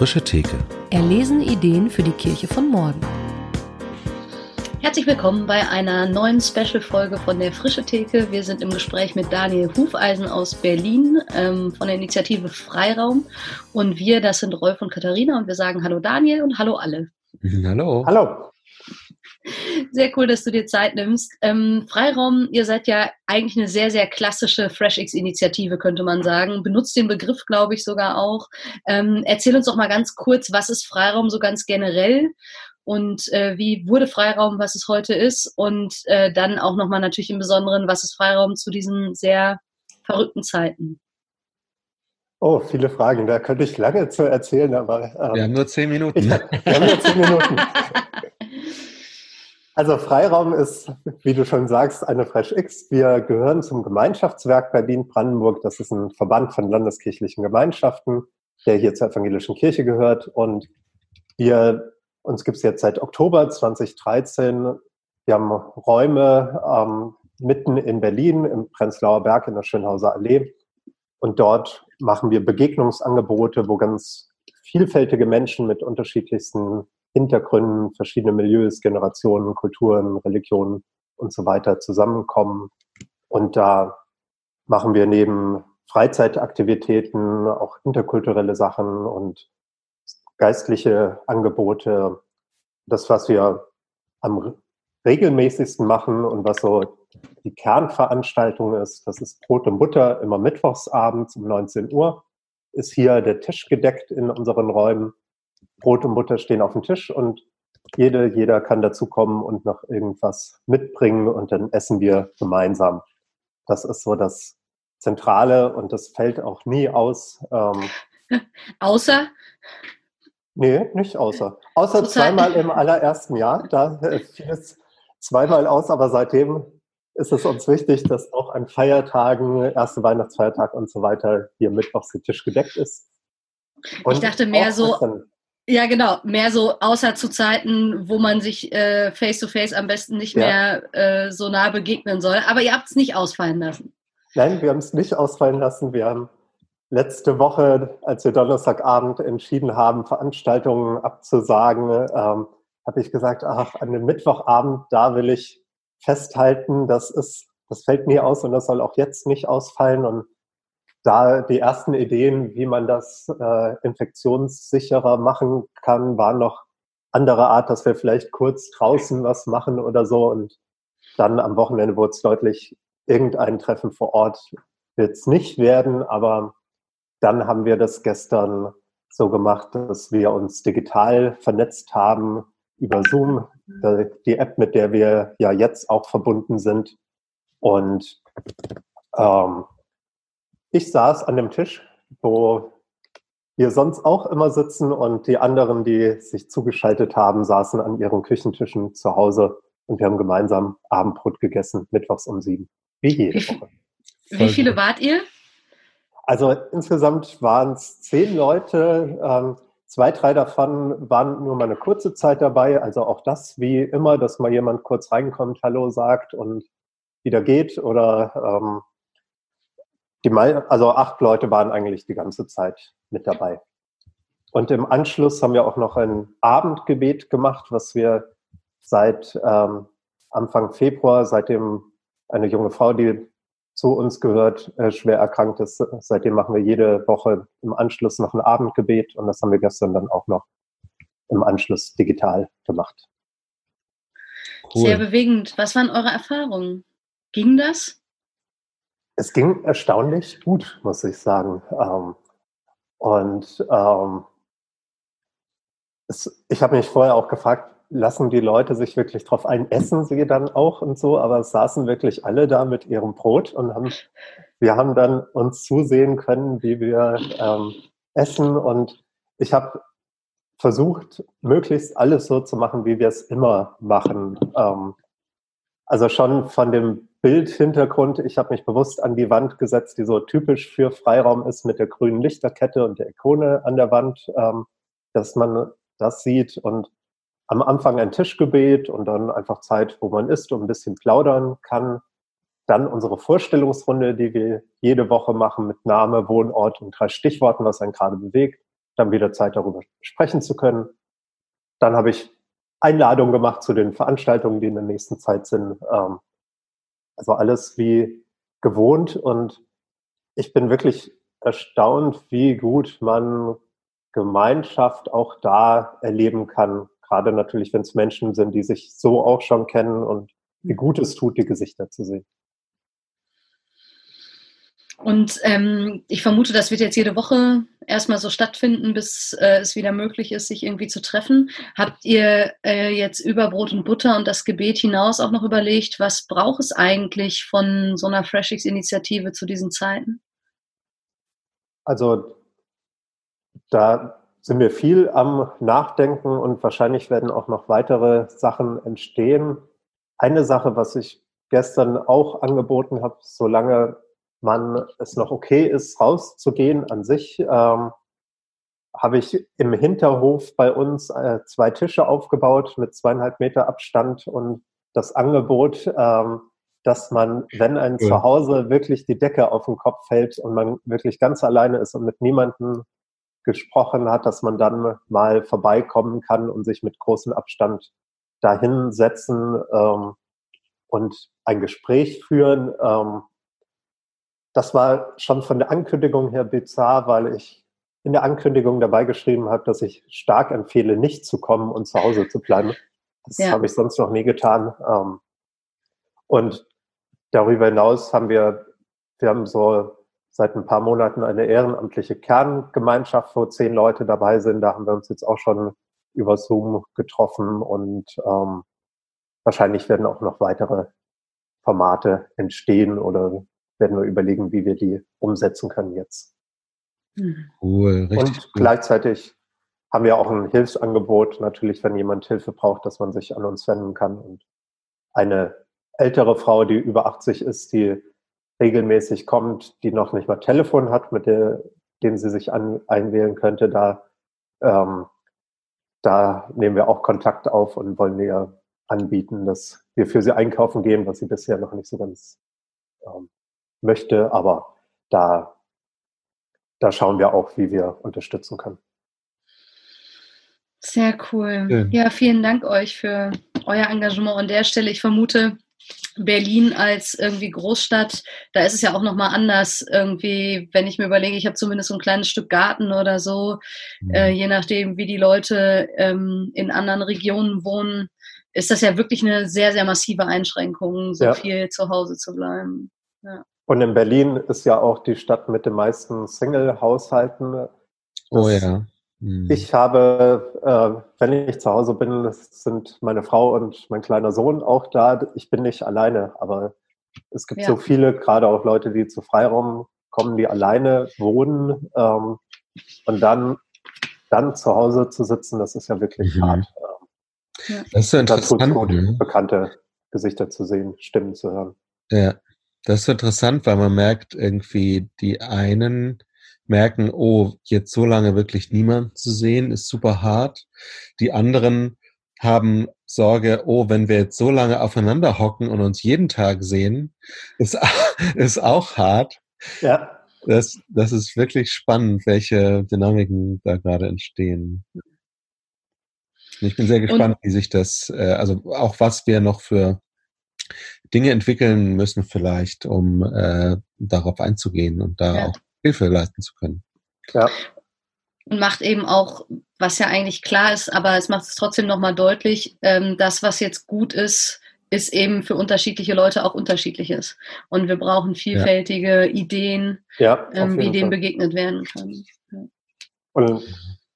frische Theke. Erlesen Ideen für die Kirche von morgen. Herzlich willkommen bei einer neuen Special-Folge von der Frische Theke. Wir sind im Gespräch mit Daniel Hufeisen aus Berlin ähm, von der Initiative Freiraum. Und wir, das sind Rolf und Katharina. Und wir sagen Hallo Daniel und Hallo alle. Hallo. Hallo. Sehr cool, dass du dir Zeit nimmst. Ähm, Freiraum, ihr seid ja eigentlich eine sehr, sehr klassische FreshX-Initiative, könnte man sagen. Benutzt den Begriff, glaube ich, sogar auch. Ähm, erzähl uns doch mal ganz kurz, was ist Freiraum so ganz generell und äh, wie wurde Freiraum, was es heute ist und äh, dann auch nochmal natürlich im Besonderen, was ist Freiraum zu diesen sehr verrückten Zeiten? Oh, viele Fragen. Da könnte ich lange zu erzählen, aber. Ähm, wir haben nur zehn Minuten. Ich, wir haben nur zehn Minuten. Also Freiraum ist, wie du schon sagst, eine FreshX. Wir gehören zum Gemeinschaftswerk Berlin-Brandenburg. Das ist ein Verband von landeskirchlichen Gemeinschaften, der hier zur evangelischen Kirche gehört. Und wir, uns gibt es jetzt seit Oktober 2013. Wir haben Räume ähm, mitten in Berlin, im Prenzlauer Berg in der Schönhauser Allee. Und dort machen wir Begegnungsangebote, wo ganz vielfältige Menschen mit unterschiedlichsten Hintergründen, verschiedene Milieus, Generationen, Kulturen, Religionen und so weiter zusammenkommen. Und da machen wir neben Freizeitaktivitäten auch interkulturelle Sachen und geistliche Angebote. Das, was wir am regelmäßigsten machen und was so die Kernveranstaltung ist, das ist Brot und Butter immer mittwochsabends um 19 Uhr, ist hier der Tisch gedeckt in unseren Räumen. Brot und Butter stehen auf dem Tisch und jede, jeder kann dazu kommen und noch irgendwas mitbringen und dann essen wir gemeinsam. Das ist so das Zentrale und das fällt auch nie aus. Ähm, außer? Nee, nicht außer. Außer zweimal im allerersten Jahr. Da fiel es zweimal aus, aber seitdem ist es uns wichtig, dass auch an Feiertagen, erste Weihnachtsfeiertag und so weiter, hier mittwochs der Tisch gedeckt ist. Und ich dachte mehr so, ja, genau. Mehr so außer zu Zeiten, wo man sich äh, face to face am besten nicht ja. mehr äh, so nah begegnen soll. Aber ihr habt es nicht ausfallen lassen. Nein, wir haben es nicht ausfallen lassen. Wir haben letzte Woche, als wir Donnerstagabend entschieden haben, Veranstaltungen abzusagen, ähm, habe ich gesagt, ach, an dem Mittwochabend, da will ich festhalten, das ist, das fällt nie aus und das soll auch jetzt nicht ausfallen. Und da die ersten Ideen, wie man das äh, infektionssicherer machen kann, waren noch andere Art, dass wir vielleicht kurz draußen was machen oder so. Und dann am Wochenende wurde es deutlich, irgendein Treffen vor Ort wird es nicht werden. Aber dann haben wir das gestern so gemacht, dass wir uns digital vernetzt haben über Zoom, die App, mit der wir ja jetzt auch verbunden sind. Und ähm, ich saß an dem Tisch, wo wir sonst auch immer sitzen und die anderen, die sich zugeschaltet haben, saßen an ihren Küchentischen zu Hause und wir haben gemeinsam Abendbrot gegessen, mittwochs um sieben. Wie jede wie, Woche. Wie viele wart ihr? Also insgesamt waren es zehn Leute. Ähm, zwei, drei davon waren nur mal eine kurze Zeit dabei. Also auch das wie immer, dass mal jemand kurz reinkommt, Hallo sagt und wieder geht oder ähm, die, also acht Leute waren eigentlich die ganze Zeit mit dabei. Und im Anschluss haben wir auch noch ein Abendgebet gemacht, was wir seit ähm, Anfang Februar, seitdem eine junge Frau, die zu uns gehört, äh, schwer erkrankt ist, seitdem machen wir jede Woche im Anschluss noch ein Abendgebet und das haben wir gestern dann auch noch im Anschluss digital gemacht. Cool. Sehr bewegend. Was waren eure Erfahrungen? Ging das? Es ging erstaunlich gut, muss ich sagen. Ähm, und ähm, es, ich habe mich vorher auch gefragt, lassen die Leute sich wirklich drauf ein, essen sie dann auch und so, aber es saßen wirklich alle da mit ihrem Brot und haben, wir haben dann uns zusehen können, wie wir ähm, essen und ich habe versucht, möglichst alles so zu machen, wie wir es immer machen. Ähm, also schon von dem Bildhintergrund. Ich habe mich bewusst an die Wand gesetzt, die so typisch für Freiraum ist, mit der grünen Lichterkette und der Ikone an der Wand, ähm, dass man das sieht. Und am Anfang ein Tischgebet und dann einfach Zeit, wo man ist und ein bisschen plaudern kann. Dann unsere Vorstellungsrunde, die wir jede Woche machen mit Name, Wohnort und drei Stichworten, was einen gerade bewegt. dann wieder Zeit darüber sprechen zu können. Dann habe ich Einladungen gemacht zu den Veranstaltungen, die in der nächsten Zeit sind. Ähm, also alles wie gewohnt und ich bin wirklich erstaunt, wie gut man Gemeinschaft auch da erleben kann. Gerade natürlich, wenn es Menschen sind, die sich so auch schon kennen und wie gut es tut, die Gesichter zu sehen. Und ähm, ich vermute, das wird jetzt jede Woche erstmal so stattfinden, bis äh, es wieder möglich ist, sich irgendwie zu treffen. Habt ihr äh, jetzt über Brot und Butter und das Gebet hinaus auch noch überlegt, was braucht es eigentlich von so einer FreshX-Initiative zu diesen Zeiten? Also da sind wir viel am Nachdenken und wahrscheinlich werden auch noch weitere Sachen entstehen. Eine Sache, was ich gestern auch angeboten habe, solange man es noch okay ist, rauszugehen an sich, ähm, habe ich im Hinterhof bei uns äh, zwei Tische aufgebaut mit zweieinhalb Meter Abstand und das Angebot, ähm, dass man, wenn ein ja. Zuhause wirklich die Decke auf den Kopf fällt und man wirklich ganz alleine ist und mit niemandem gesprochen hat, dass man dann mal vorbeikommen kann und sich mit großem Abstand dahinsetzen ähm, und ein Gespräch führen. Ähm, das war schon von der Ankündigung her bizarr, weil ich in der Ankündigung dabei geschrieben habe, dass ich stark empfehle, nicht zu kommen und zu Hause zu bleiben. Das ja. habe ich sonst noch nie getan. Ähm, und darüber hinaus haben wir, wir haben so seit ein paar Monaten eine ehrenamtliche Kerngemeinschaft, wo zehn Leute dabei sind. Da haben wir uns jetzt auch schon über Zoom getroffen und ähm, wahrscheinlich werden auch noch weitere Formate entstehen oder werden wir überlegen, wie wir die umsetzen können jetzt. Mhm. Cool, richtig. Und cool. gleichzeitig haben wir auch ein Hilfsangebot, natürlich, wenn jemand Hilfe braucht, dass man sich an uns wenden kann. Und eine ältere Frau, die über 80 ist, die regelmäßig kommt, die noch nicht mal Telefon hat, mit der, dem sie sich an, einwählen könnte, da, ähm, da nehmen wir auch Kontakt auf und wollen ihr anbieten, dass wir für sie einkaufen gehen, was sie bisher noch nicht so ganz ähm, möchte, aber da, da schauen wir auch, wie wir unterstützen können. Sehr cool. Ja, vielen Dank euch für euer Engagement an der Stelle. Ich vermute, Berlin als irgendwie Großstadt, da ist es ja auch nochmal anders. Irgendwie, wenn ich mir überlege, ich habe zumindest so ein kleines Stück Garten oder so, mhm. äh, je nachdem, wie die Leute ähm, in anderen Regionen wohnen, ist das ja wirklich eine sehr, sehr massive Einschränkung, so ja. viel zu Hause zu bleiben. Ja. Und in Berlin ist ja auch die Stadt mit den meisten Single-Haushalten. Oh ja. Hm. Ich habe, äh, wenn ich zu Hause bin, sind meine Frau und mein kleiner Sohn auch da. Ich bin nicht alleine, aber es gibt ja. so viele, gerade auch Leute, die zu Freiraum kommen, die alleine wohnen. Ähm, und dann, dann zu Hause zu sitzen, das ist ja wirklich mhm. hart. Ja. Das ist so interessant. Gut, ne? bekannte Gesichter zu sehen, Stimmen zu hören. Ja, das ist interessant, weil man merkt irgendwie, die einen merken, oh, jetzt so lange wirklich niemand zu sehen, ist super hart. Die anderen haben Sorge, oh, wenn wir jetzt so lange aufeinander hocken und uns jeden Tag sehen, ist, ist auch hart. Ja. Das, das ist wirklich spannend, welche Dynamiken da gerade entstehen. Ich bin sehr gespannt, und, wie sich das, äh, also auch was wir noch für Dinge entwickeln müssen vielleicht, um äh, darauf einzugehen und da ja. auch Hilfe leisten zu können. Ja. Und macht eben auch, was ja eigentlich klar ist, aber es macht es trotzdem nochmal deutlich, ähm, das, was jetzt gut ist, ist eben für unterschiedliche Leute auch unterschiedlich ist. Und wir brauchen vielfältige ja. Ideen, ja, ähm, wie dem begegnet werden kann. Ja. Und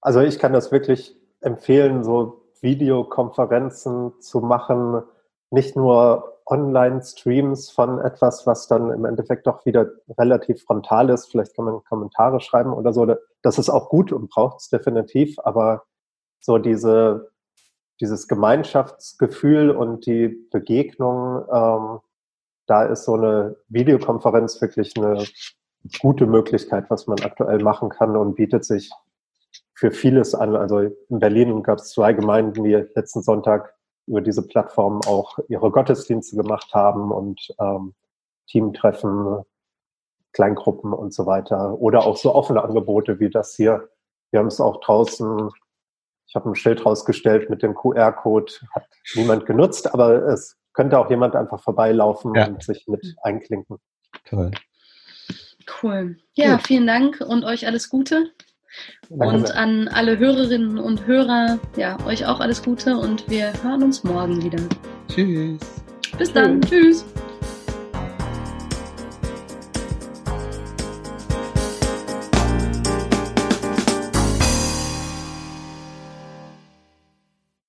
also ich kann das wirklich empfehlen, so Videokonferenzen zu machen, nicht nur Online-Streams von etwas, was dann im Endeffekt doch wieder relativ frontal ist. Vielleicht kann man Kommentare schreiben oder so. Das ist auch gut und braucht es definitiv, aber so diese, dieses Gemeinschaftsgefühl und die Begegnung, ähm, da ist so eine Videokonferenz wirklich eine gute Möglichkeit, was man aktuell machen kann und bietet sich für vieles an. Also in Berlin gab es zwei Gemeinden, die letzten Sonntag über diese Plattform auch ihre Gottesdienste gemacht haben und ähm, Teamtreffen, Kleingruppen und so weiter. Oder auch so offene Angebote wie das hier, Wir haben es auch draußen, ich habe ein Schild rausgestellt mit dem QR-Code, hat niemand genutzt, aber es könnte auch jemand einfach vorbeilaufen ja. und sich mit einklinken. Toll. Cool. Ja, Gut. vielen Dank und euch alles Gute. Danke und sehr. an alle Hörerinnen und Hörer, ja, euch auch alles Gute und wir hören uns morgen wieder. Tschüss. Bis dann. Tschüss. Tschüss.